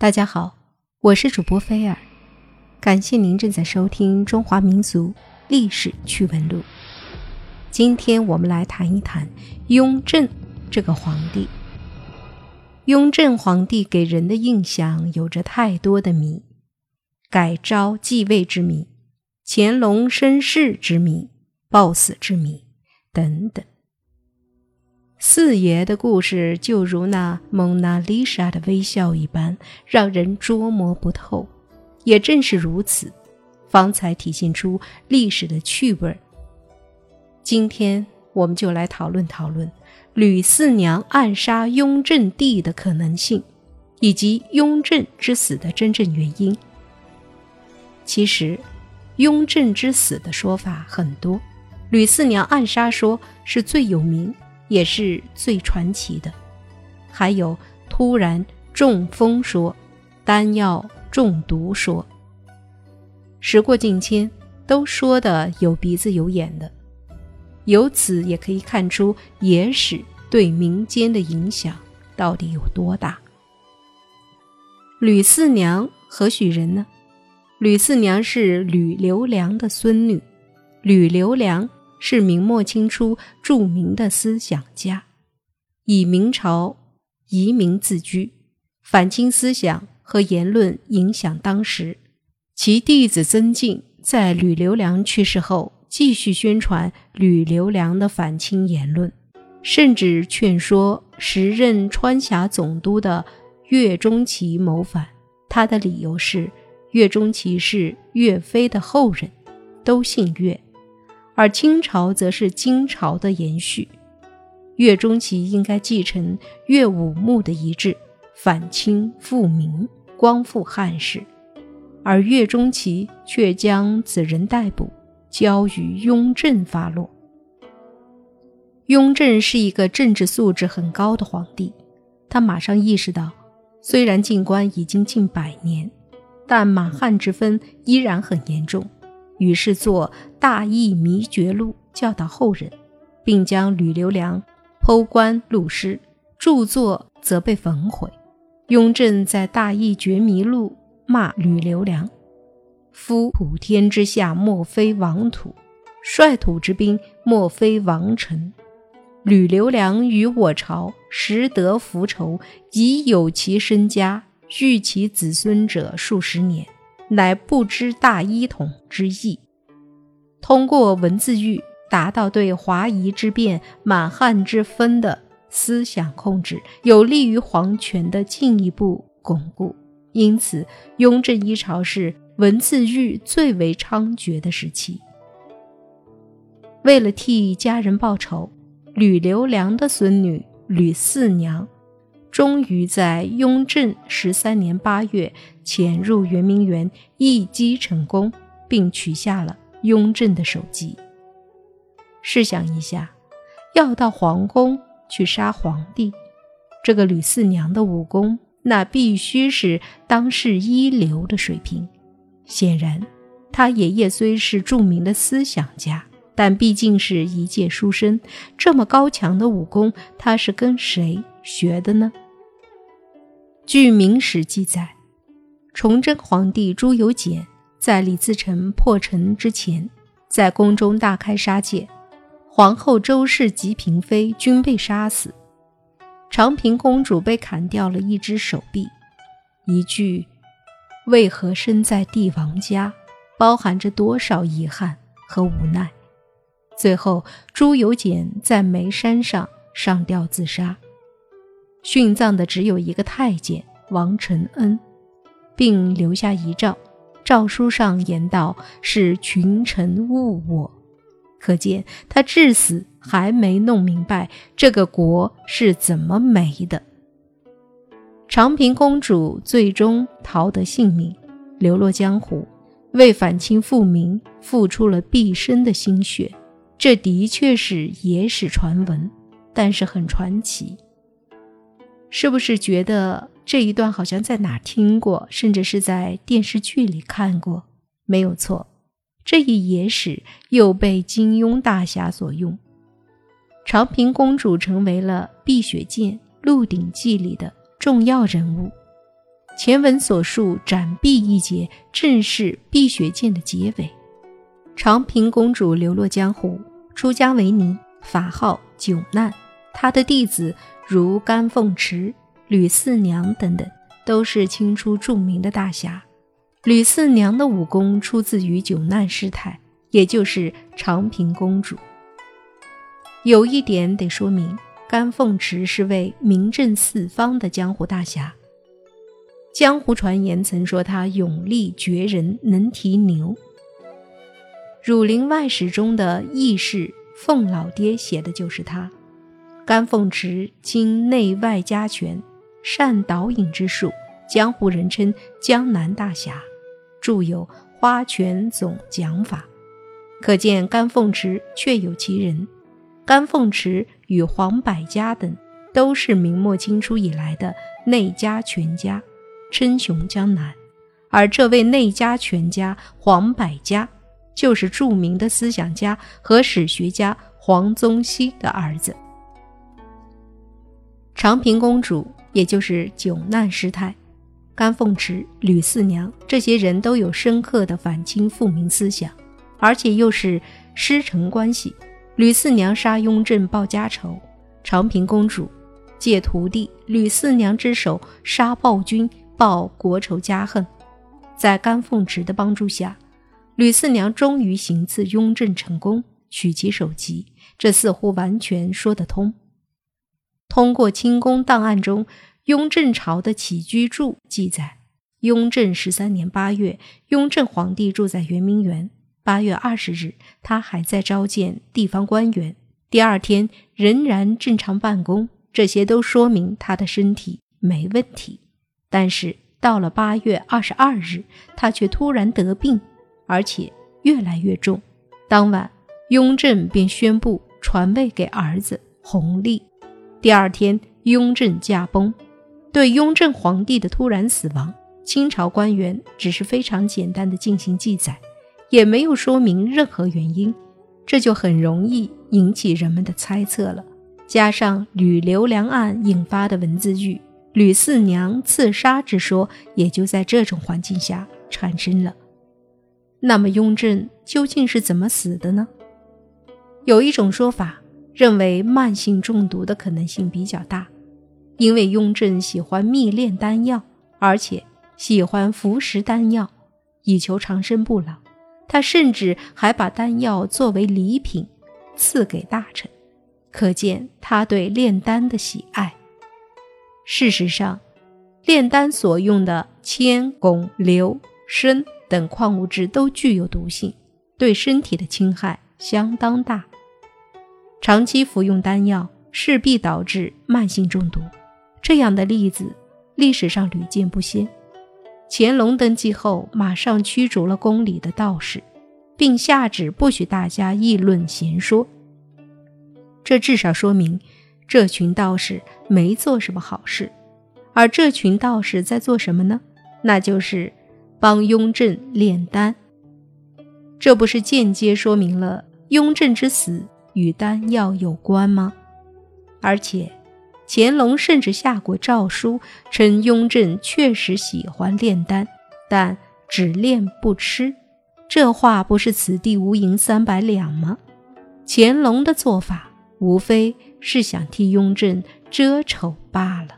大家好，我是主播菲尔，感谢您正在收听《中华民族历史趣闻录》。今天我们来谈一谈雍正这个皇帝。雍正皇帝给人的印象有着太多的谜：改朝继位之谜、乾隆身世之谜、暴死之谜等等。四爷的故事就如那蒙娜丽莎的微笑一般，让人捉摸不透。也正是如此，方才体现出历史的趣味儿。今天我们就来讨论讨论吕四娘暗杀雍正帝的可能性，以及雍正之死的真正原因。其实，雍正之死的说法很多，吕四娘暗杀说是最有名。也是最传奇的，还有突然中风说、丹药中毒说。时过境迁，都说的有鼻子有眼的，由此也可以看出野史对民间的影响到底有多大。吕四娘何许人呢？吕四娘是吕留良的孙女，吕留良。是明末清初著名的思想家，以明朝遗民自居，反清思想和言论影响当时。其弟子曾静在吕留良去世后，继续宣传吕留良的反清言论，甚至劝说时任川峡总督的岳钟琪谋反。他的理由是，岳钟琪是岳飞的后人，都姓岳。而清朝则是金朝的延续，岳钟琪应该继承岳武穆的遗志，反清复明，光复汉室，而岳钟琪却将此人逮捕，交于雍正发落。雍正是一个政治素质很高的皇帝，他马上意识到，虽然进关已经近百年，但满汉之分依然很严重。于是作《大义弥绝录》教导后人，并将吕留良剖棺录尸，著作则被焚毁。雍正在《大义绝迷录》骂吕留良：“夫普天之下，莫非王土；率土之滨，莫非王臣。吕留良与我朝，实得福仇，已有其身家，育其子孙者数十年。”乃不知大一统之意，通过文字狱达到对华夷之变、满汉之分的思想控制，有利于皇权的进一步巩固。因此，雍正一朝是文字狱最为猖獗的时期。为了替家人报仇，吕留良的孙女吕四娘。终于在雍正十三年八月潜入圆明园，一击成功，并取下了雍正的首级。试想一下，要到皇宫去杀皇帝，这个吕四娘的武功那必须是当世一流的水平。显然，他爷爷虽是著名的思想家，但毕竟是一介书生，这么高强的武功，他是跟谁学的呢？据《明史》记载，崇祯皇帝朱由检在李自成破城之前，在宫中大开杀戒，皇后周氏及嫔妃均被杀死，长平公主被砍掉了一只手臂。一句“为何身在帝王家”，包含着多少遗憾和无奈。最后，朱由检在煤山上上吊自杀。殉葬的只有一个太监王承恩，并留下遗诏，诏书上言道：“是群臣误我。”可见他至死还没弄明白这个国是怎么没的。长平公主最终逃得性命，流落江湖，为反清复明付出了毕生的心血。这的确是野史传闻，但是很传奇。是不是觉得这一段好像在哪听过，甚至是在电视剧里看过？没有错，这一野史又被金庸大侠所用。长平公主成为了《碧血剑·鹿鼎记》里的重要人物。前文所述斩臂一节，正是碧血剑的结尾。长平公主流落江湖，出家为尼，法号九难。她的弟子如甘凤池、吕四娘等等，都是清初著名的大侠。吕四娘的武功出自于九难师太，也就是长平公主。有一点得说明，甘凤池是位名震四方的江湖大侠。江湖传言曾说他勇力绝人，能提牛。《儒林外史》中的义士凤老爹写的就是他。甘凤池精内外家拳，善导引之术，江湖人称江南大侠，著有《花拳总讲法》，可见甘凤池确有其人。甘凤池与黄百家等都是明末清初以来的内家拳家，称雄江南。而这位内家拳家黄百家。就是著名的思想家和史学家黄宗羲的儿子。长平公主，也就是九难师太，甘凤池、吕四娘这些人都有深刻的反清复明思想，而且又是师承关系。吕四娘杀雍正报家仇，长平公主借徒弟吕四娘之手杀暴君报国仇家恨，在甘凤池的帮助下。吕四娘终于行刺雍正成功，取其首级，这似乎完全说得通。通过清宫档案中雍正朝的起居注记载，雍正十三年八月，雍正皇帝住在圆明园。八月二十日，他还在召见地方官员，第二天仍然正常办公，这些都说明他的身体没问题。但是到了八月二十二日，他却突然得病。而且越来越重。当晚，雍正便宣布传位给儿子弘历。第二天，雍正驾崩。对雍正皇帝的突然死亡，清朝官员只是非常简单的进行记载，也没有说明任何原因，这就很容易引起人们的猜测了。加上吕留良案引发的文字狱，吕四娘刺杀之说，也就在这种环境下产生了。那么雍正究竟是怎么死的呢？有一种说法认为慢性中毒的可能性比较大，因为雍正喜欢蜜炼丹药，而且喜欢服食丹药以求长生不老。他甚至还把丹药作为礼品赐给大臣，可见他对炼丹的喜爱。事实上，炼丹所用的铅、汞、硫、砷。等矿物质都具有毒性，对身体的侵害相当大。长期服用丹药势必导致慢性中毒，这样的例子历史上屡见不鲜。乾隆登基后，马上驱逐了宫里的道士，并下旨不许大家议论闲说。这至少说明这群道士没做什么好事。而这群道士在做什么呢？那就是。帮雍正炼丹，这不是间接说明了雍正之死与丹药有关吗？而且，乾隆甚至下过诏书，称雍正确实喜欢炼丹，但只炼不吃。这话不是此地无银三百两吗？乾隆的做法，无非是想替雍正遮丑罢了。